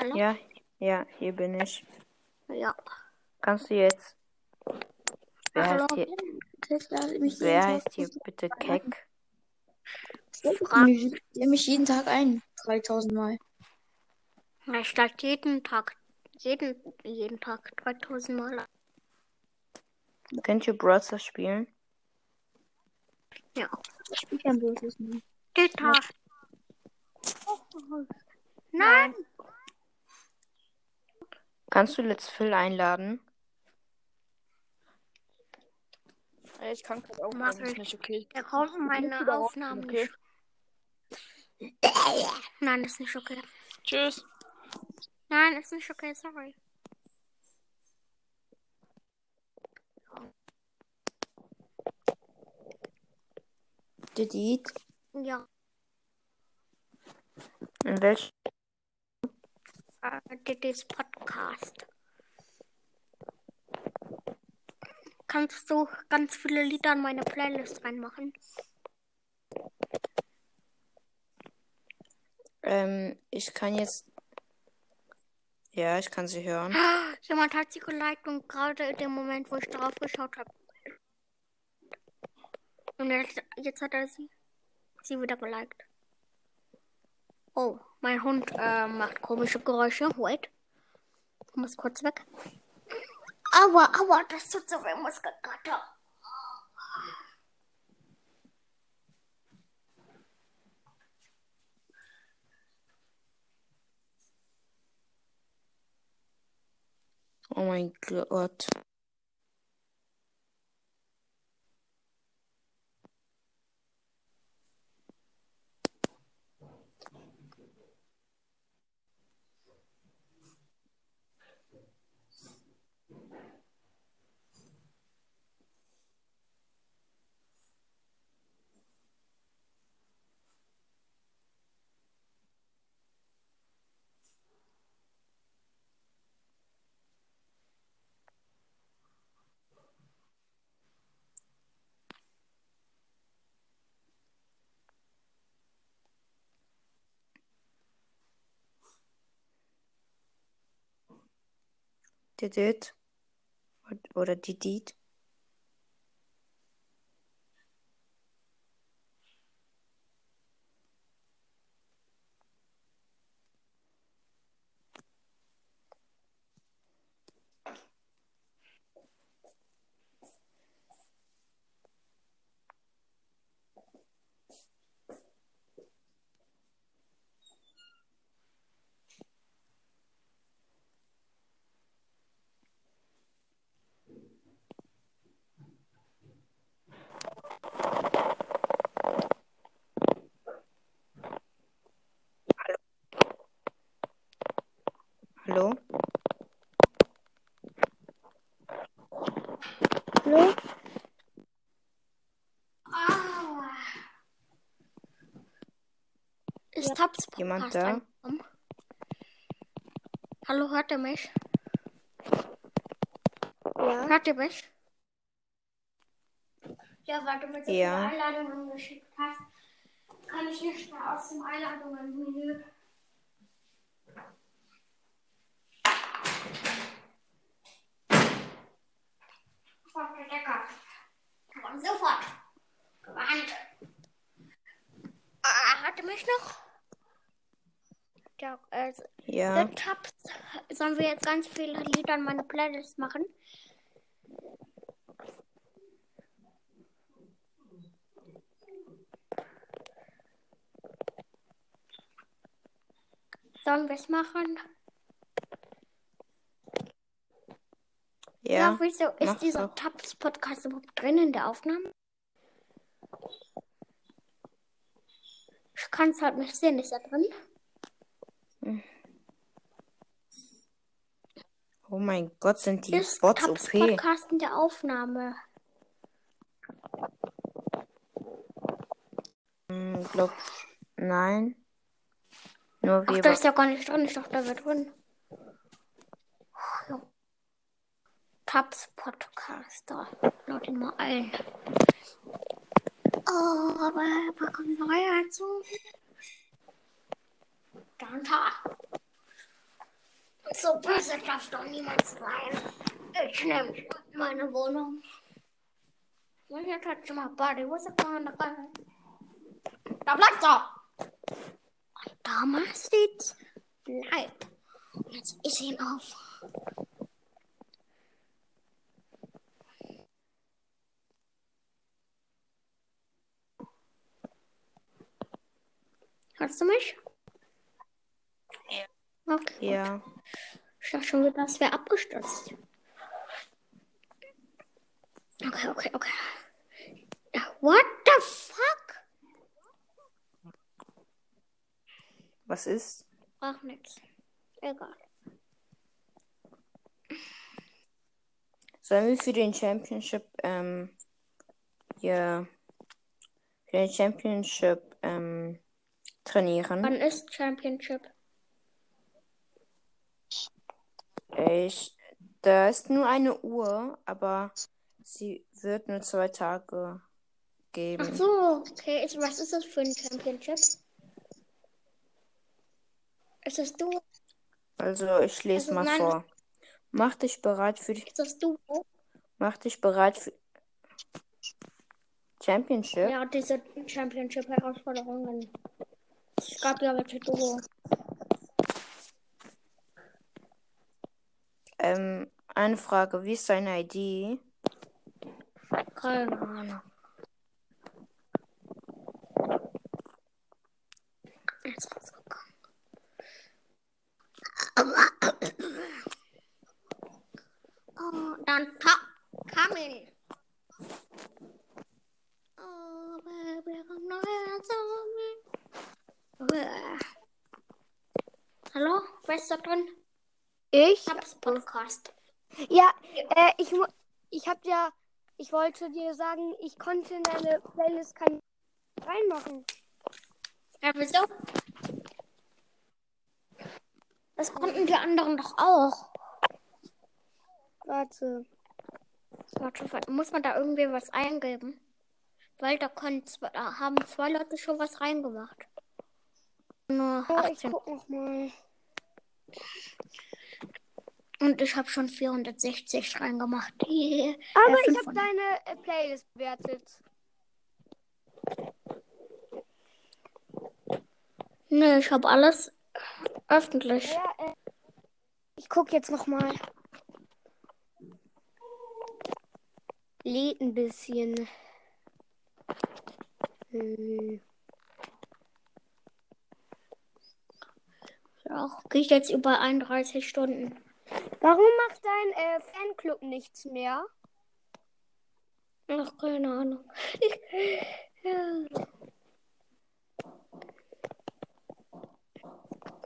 Hallo? Ja, ja, hier bin ich. Ja. Kannst du jetzt. Wer Hallo? heißt hier, wer Tag heißt hier bitte Keck? Mich, der mich jeden Tag ein. 3000 Mal. Er steigt jeden Tag, jeden, jeden Tag 3000 Mal. Könnt ihr Browser spielen? Ja. Ich spiele kein mehr. Dieter. Nein. Kannst du Let's Phil einladen? Ey, Ich kann gerade auch Mach das ist ich. nicht okay. Der kommt in meine Aufnahmen okay? nicht. Nein, das ist nicht okay. Tschüss. Nein, ist nicht okay, sorry. Delete. Ja, In welch Diddy's Podcast. Kannst du ganz viele Lieder in meine Playlist reinmachen? Ähm, ich kann jetzt. Ja, ich kann sie hören. Jemand hat sie geliked und gerade in dem Moment, wo ich darauf geschaut habe. Und jetzt, jetzt hat er sie, sie wieder geliked. Oh, mein Hund äh, macht komische Geräusche. Wait. Ich muss kurz weg. Aua, aua, das tut so weh, Muskelkater. Oh mein Gott. Didit. Oder Didit. Hallo? Hallo? Aua. Ist Tabs Jemand Podcast da? angekommen? Hallo, hört ihr mich? Ja. Hört ihr mich? Ja, weil du mir so Ja. viele Einladungen geschickt hast, kann ich nicht mehr aus dem Einladungen-Menü. Sofort der Decker. Sofort. Gewarnt. Ah, hört ihr mich noch? Ja, also, Ja. The Tabs. Sollen wir jetzt ganz viele Lieder in meine Playlist machen? Sollen wir es machen? Ja. wieso ist dieser doch. Tabs-Podcast überhaupt drin in der Aufnahme? Ich kann es halt nicht sehen. Ist er drin? Mein Gott, sind die ist Bots Tabs OP. Podcast in der Aufnahme? Hm, glaub. Nein. Nur Ach, wir. da ist ja gar nicht drin. Ich dachte, da wäre drin. Ja. Tabs Podcaster. Laut ihn mal ein. Oh, aber da kommt neuer dazu. Dann da. So böse darf doch niemand sein. Ich nehme meine Wohnung. When you touch my body, what's it gonna go? Da bleibst du! Damals steht's Bleib. Jetzt ist ihn auf. Hörst du mich? Ja. Okay. Ja. Ich dachte schon das wäre abgestürzt. Okay, okay, okay. What the fuck? Was ist? Ach, nix. Egal. Sollen wir für den Championship, ähm, ja, für den Championship, ähm, trainieren? Wann ist Championship? Ich, da ist nur eine Uhr, aber sie wird nur zwei Tage geben. Ach so, okay. Ist, was ist das für ein Championship? Ist das du? Also ich lese Also mal nein. vor. Mach dich bereit für die, Ist das du? mach dich bereit für Championship. Ja, diese Championship-Herausforderungen. Es gab ja welche Duo. Ähm, eine Frage, wie ist deine ID? Keine Ahnung. Oh, dann top coming. Oh, baby, now to me. Hallo, wer ist da drin? Ich? Tabs Podcast. Ja, äh, ich, ich hab ja, ich wollte dir sagen, ich konnte in deine Playlist kein reinmachen. Ja, wieso? Das konnten die anderen doch auch. Warte. Warte, muss man da irgendwie was eingeben? Weil da, können da haben zwei Leute schon was reingemacht. Nur Ja, ich 18. guck noch mal. Und ich habe schon 460 reingemacht. Yeah. Aber Äh, ich habe deine äh, Playlist bewertet. Nee, ich habe alles öffentlich. Ja, äh, ich guck jetzt noch mal. Lädt ein bisschen. Hm. Auch geht jetzt über 31 Stunden. Warum macht dein äh, Fanclub nichts mehr? Ach, keine Ahnung. Ja.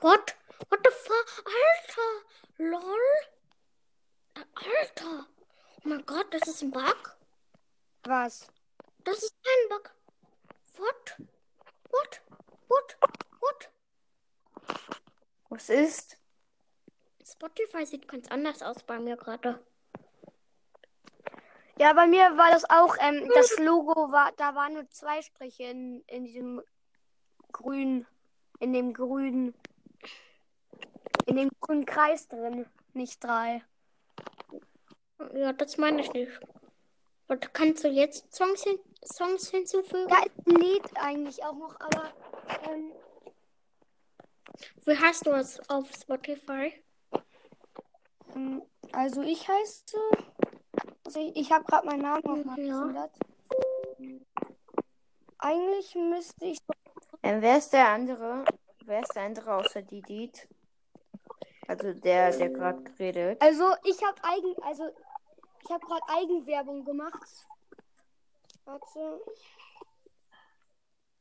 What? What the fuck? Alter! LOL? Alter! Oh mein Gott, das ist ein Bug? Was? Das ist kein Bug. What? What? What? What? Was ist? Spotify sieht ganz anders aus bei mir gerade. Ja, bei mir war das auch, ähm, das Logo war, da waren nur zwei Striche in, in diesem grünen, in dem grünen, in dem grünen Kreis drin, nicht drei. Ja, das meine ich nicht. Und kannst du jetzt Songs, hin Songs hinzufügen? Ja, es lädt eigentlich auch noch, aber ähm, Wie heißt du es auf Spotify? Ähm, also ich heiße, also ich, ich habe gerade meinen Namen nochmal Ja. geändert. Eigentlich müsste ich Ähm, wer ist der andere? Wer ist der andere außer Didit? Also der, der gerade geredet. Also ich habe eigen, also ich habe gerade Eigenwerbung gemacht. Warte,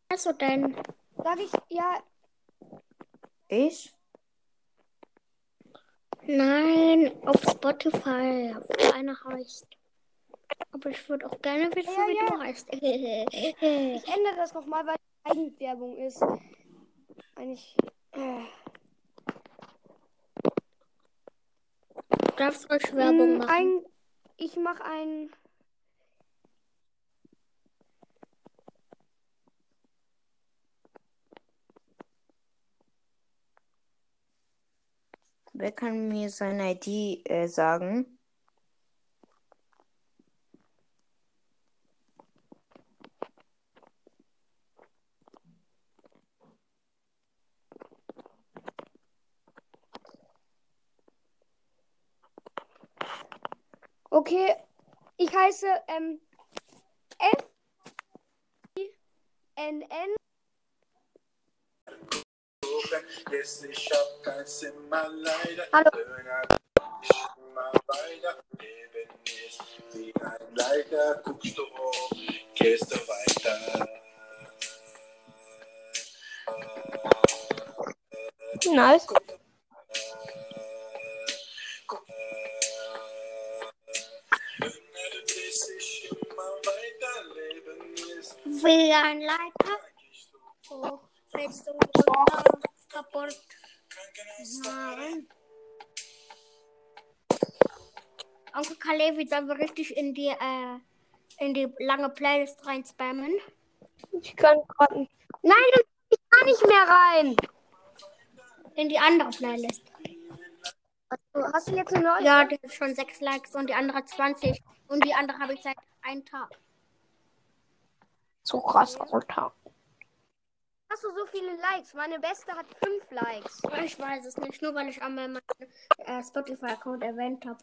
Also denn? sag ich ja, Ich? Nein, auf Spotify. Auf einer heißt. Aber ich würde auch gerne wissen, Ja, wie ja. du heißt. ich ändere das nochmal, weil es Eigenwerbung ist. Eigentlich. Äh, du darfst ruhig Werbung mh, machen. Ein, ich mache ein. Wer kann mir seine ID äh, sagen? Okay, ich heiße ähm, F N N Yes, ich hab kein Zimmer leider. Hallo. Döner, ich immer weiter. Leben ist wie ein Leiter. Guckst du hoch, gehst du weiter. Nice. Wie ein Leiter. Hoch, fällst du runter, kaputt. Nein. Onkel Kalevi sollen wir richtig in die, äh, in die lange Playlist rein spammen. Ich kann gerade nicht. Nein, ich kann nicht mehr rein. In die andere Playlist. Also, hast du jetzt eine neue? Ja, die hat schon sechs Likes und die andere hat 20. Und die andere habe ich seit einem Tag. So krass runter. Hast du so viele Likes? Meine beste hat fünf Likes. Ich weiß es nicht, nur weil ich einmal meinen äh, Spotify-Account erwähnt habe.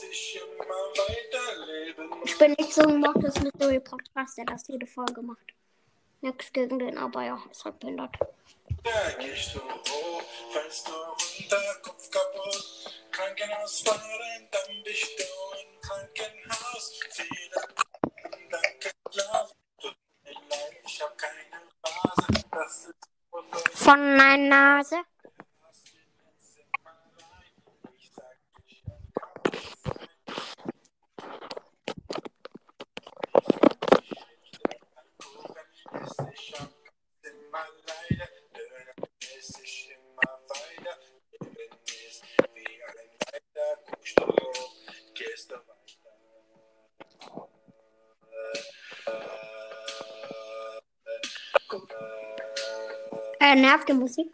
dich Ich bin nicht so ein Mortis mit Zoe Podcast, der das jede Folge macht. Nichts gegen den, aber ja, ist halt behindert. Da gehst du hoch, fällst du runter, Kopf kaputt. Krankenhaus fahren, dann bist du im Krankenhaus. von my nose. Äh, nervt die Musik.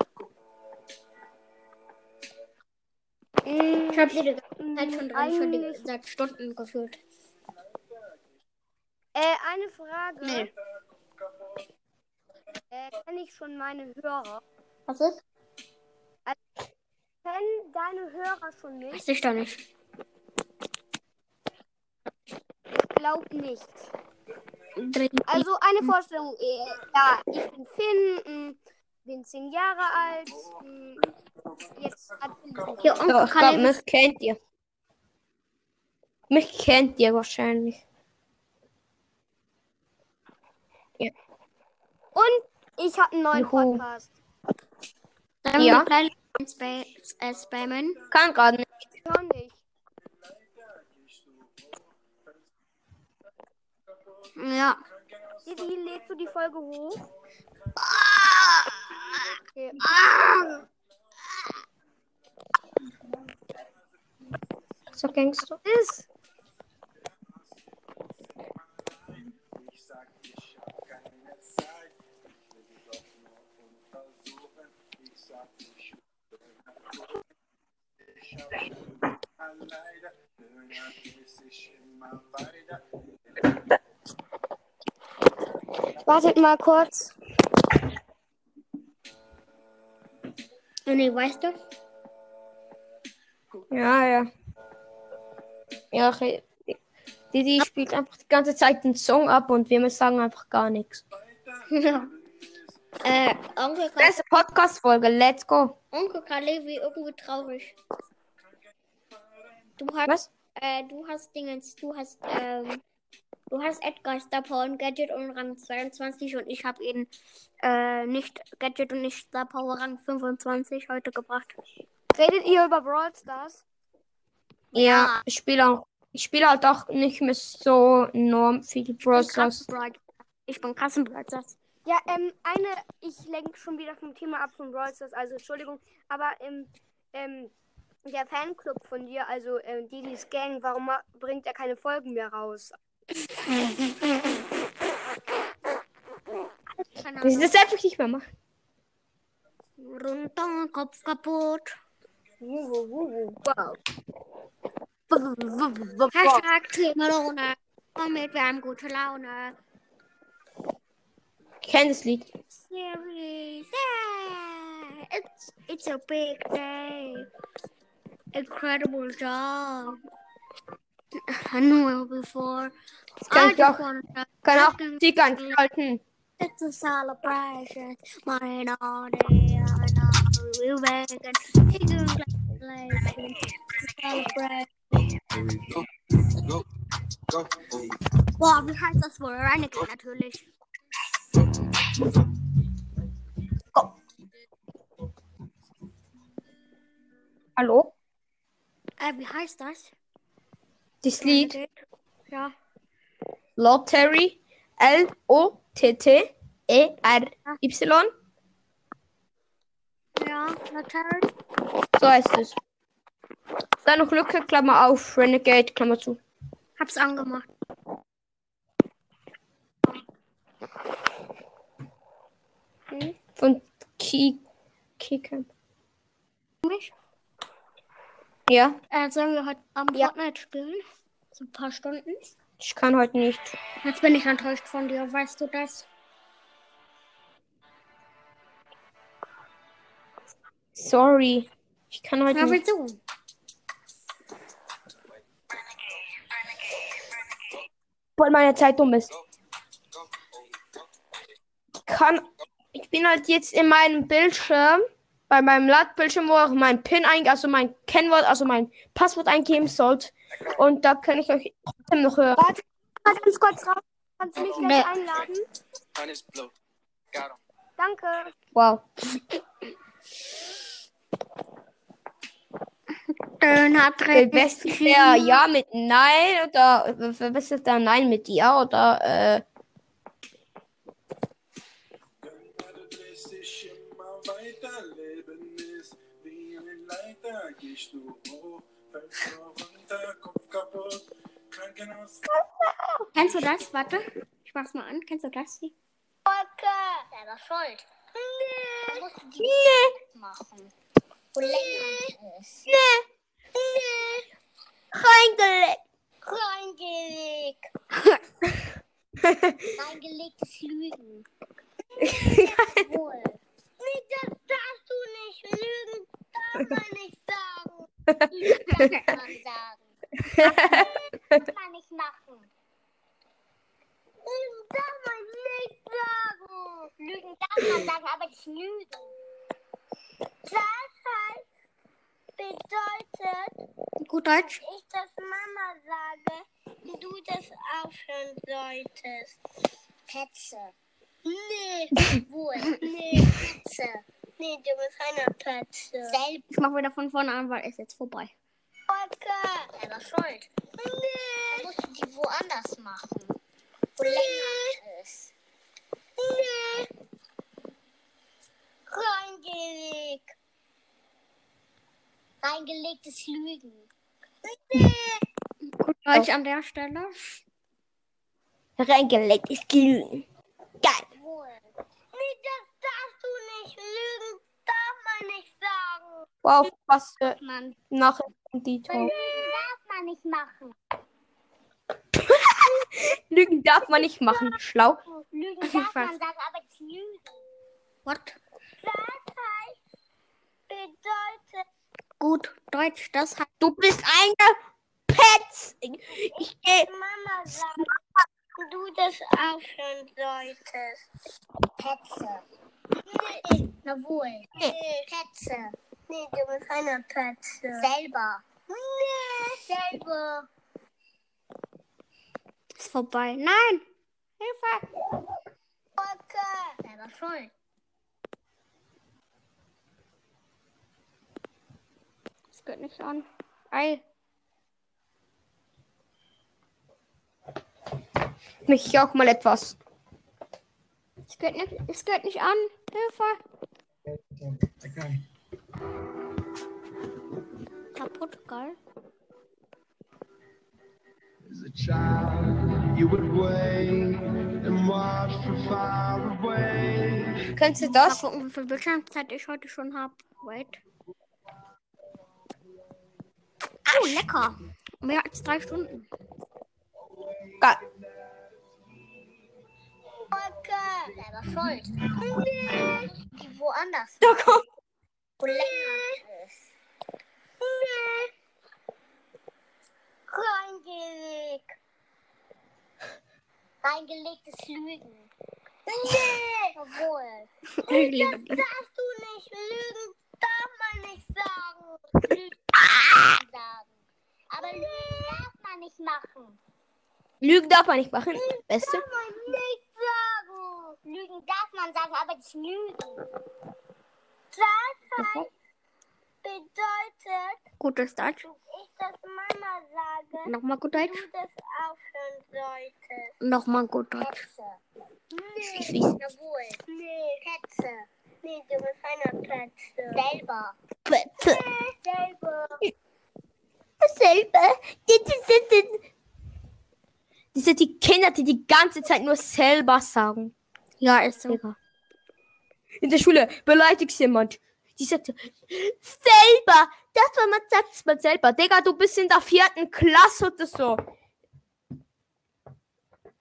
Ich habe sie die ganze Zeit schon drin, schon seit Stunden gefühlt. Äh, eine Frage. Nee. Äh, kenne ich schon meine Hörer? Was ist? Kennen deine Hörer schon mich? Weiß ich doch nicht. Ich glaube nicht. Also eine Vorstellung. äh, Ja, ich bin Finn, m, bin zehn Jahre alt. m, Jetzt hat Ja, Onkel ich glaube, mich kennt ihr. Mich kennt ihr wahrscheinlich. Und ich habe einen neuen Juhu. Podcast. Sollen Ja. spa äh, spammen? Kann gerade nicht. Ich höre nicht. Ja. Didi, lädst du die Folge hoch? Okay. So Gangster. Ist. Ich sag, ich Nee, weißt du? Ja, ja. Ja, die spielt einfach die ganze Zeit den Song ab und wir sagen einfach gar nichts. Ja. Äh, Onkel, Ka Beste Podcast-Folge, let's go. Onkel Kalevi irgendwie traurig. Du hast, Was? äh, du hast Dingens, du hast, ähm, du hast Edgar Star Power und Gadget und Rang 22 und ich habe ihn, äh, nicht Gadget und nicht Star Power Rang 25 heute gebracht. Redet ihr über Brawl Stars? Ja, ich spiele auch. Ich spiele halt auch nicht mehr so enorm viel Brawl Ich bin krass Stars. Ich bin krass im Bright Stars. Ja, ähm, eine, ich lenke schon wieder vom Thema ab von Brawl Stars, also Entschuldigung, aber ähm, ähm, der Fanclub von dir, also ähm, Didis Gang, warum bringt er keine Folgen mehr raus? Das ist das einfach nicht mehr machen. runter, Kopf kaputt. Wow. Hashtag Klimalone. Damit wir haben gute Laune. Ich kenne das Lied. Series. Yeah. It's, it's a big day. Incredible job. I knew it before. Das kann I ich just auch. wanna know. Kann auch Musik anschalten. It's a celebration. Mine all day. I know we're vegan. Congratulations. Celebration. Go, go. Boah, wie heißt das wohl? Renegade natürlich. Hallo? Äh, wie heißt das? Das Lied? Ja. Lottery. L-O-T-T-E-R-Y. Ja, Laterry. So heißt es. Dann noch Lücke, Klammer auf, Renegade, Klammer zu. Hab's angemacht. Von Key Keycamp. Mich? Ja, Äh, sollen wir heute Abend Ja. Fortnite spielen? So ein paar Stunden. ich kann heute nicht. Jetzt bin ich enttäuscht von dir, weißt du das? Sorry. Ich kann heute Ja, nicht. wieso? Weil meine Zeit dumm ist. Ich kann. Ich bin halt jetzt in meinem Bildschirm, bei meinem Ladbildschirm, wo auch mein PIN ein, also mein Kennwort, also mein Passwort eingeben sollt. Und da kann ich euch trotzdem noch hören. Warte, mal ganz kurz raus. Kannst du mich gleich Nee. einladen? Danke. Wow. Was ist der Ja mit Nein oder was ist der Nein mit Ja oder äh, Gerade drehst dich immer weiter, Leben ist wie ein Gehst du hoch, fällst du runter, Kopf kaputt, Krankenhaus. Kennst du das? Warte. Ich mach's mal an. Kennst du das? hier? Selber schuld. Nee. Musst du die Nee, machen. Wo länger ist. nee, reingelegt. Reingelegt. Reingelegtes Lügen. Wohl. Nee, das darfst du nicht. Lügen darf man nicht darf man sagen. Das kann ich machen. Lügen darf man nicht sagen. Lügen darf man sagen, aber nicht lügen. Das heißt, bedeutet, Gut Deutsch. ich das Mama sage, du das aufhören solltest. Petze. Nee. Wohl. Nee, Petze. Nee, du bist eine Petze. Selber. Ich mach wieder von vorne an, weil es ist jetzt vorbei. Selber schuld. Nee. Musst du die woanders machen. Wo länger ist. Nee. Reingelegt. Reingelegtes Lügen. Nee. Gut Deutsch an der Stelle. Reingelegt ist Lügen. Geil. Man nicht sagen. Wow, was für Mann. Nachrichten die Tor. Lügen darf man nicht machen. Lügen darf man nicht machen. Schlau. Lügen Ich darf weiß. man sagen, aber nicht lügen. What? Das heißt, bedeutet, Gut Deutsch. Das heißt. Du bist eingepetzt. Ich gehe. Mama sagt, du das aufhören solltest. Petze. Nee, na wohl. Nee, Petze. Nee, du bist eine Petze. Selber. Nee, selber. Ist vorbei. Nein. Hilfe. Okay. Selber schuld. Das geht nicht an. Ei. Mich auch mal etwas. Es geht nicht, es geht nicht an. Hilfe. Okay. Kaputt, geil. As a child, you would wait and watch from far away. Kennst du Mal das? gucken, wie viel Bildschirmzeit ich heute schon habe. Wait. Oh, lecker. Mehr als drei Stunden. Geil. Selber schuld. Die woanders. Da kommt. Wo länger ist. Reingelegt. Reingelegtes Lügen. Nee. Liebe die. Darfst du nicht lügen, darf man nicht sagen. Lügen darf man sagen. Aber lügen darf man nicht machen. Lügen darf man nicht machen. Beste. Darf man nicht sagen. Lügen darf man sagen, aber nicht lügen. Das heißt, bedeutet, Gutes Deutsch. ich das Mama sage, Nochmal gut du Deutsch. das aufhören solltest. Nochmal gut Deutsch. Petze. Nee, Ich weiß. jawohl. Nee, Petze. Nee, du bist eine Petze. Selber. Plätze. Selber. Selber. Das sind die Kinder, die die ganze Zeit nur selber sagen. Ja, ist so. In der Schule beleidigst jemand. Die sagt selber. Das, was man sagt, man selber. Digga, du bist in der vierten Klasse oder so.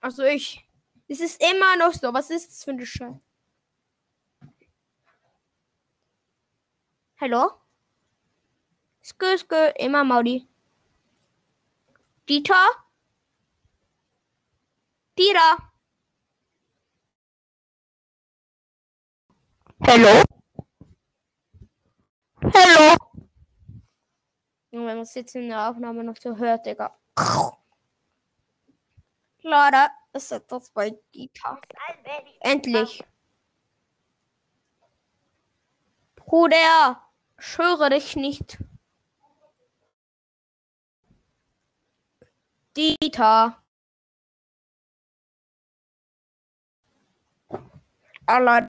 Also ich. Es ist immer noch so. Was ist das für eine Scheiße? Hallo? Skö, skö, immer Maudi. Dieter? Dieter? Hallo? Hallo? Junge, wenn man es jetzt in der Aufnahme noch so hört, Digga. Leider ist etwas bei Dieter. Endlich. Bruder, ich höre dich nicht. Dieter. Allein.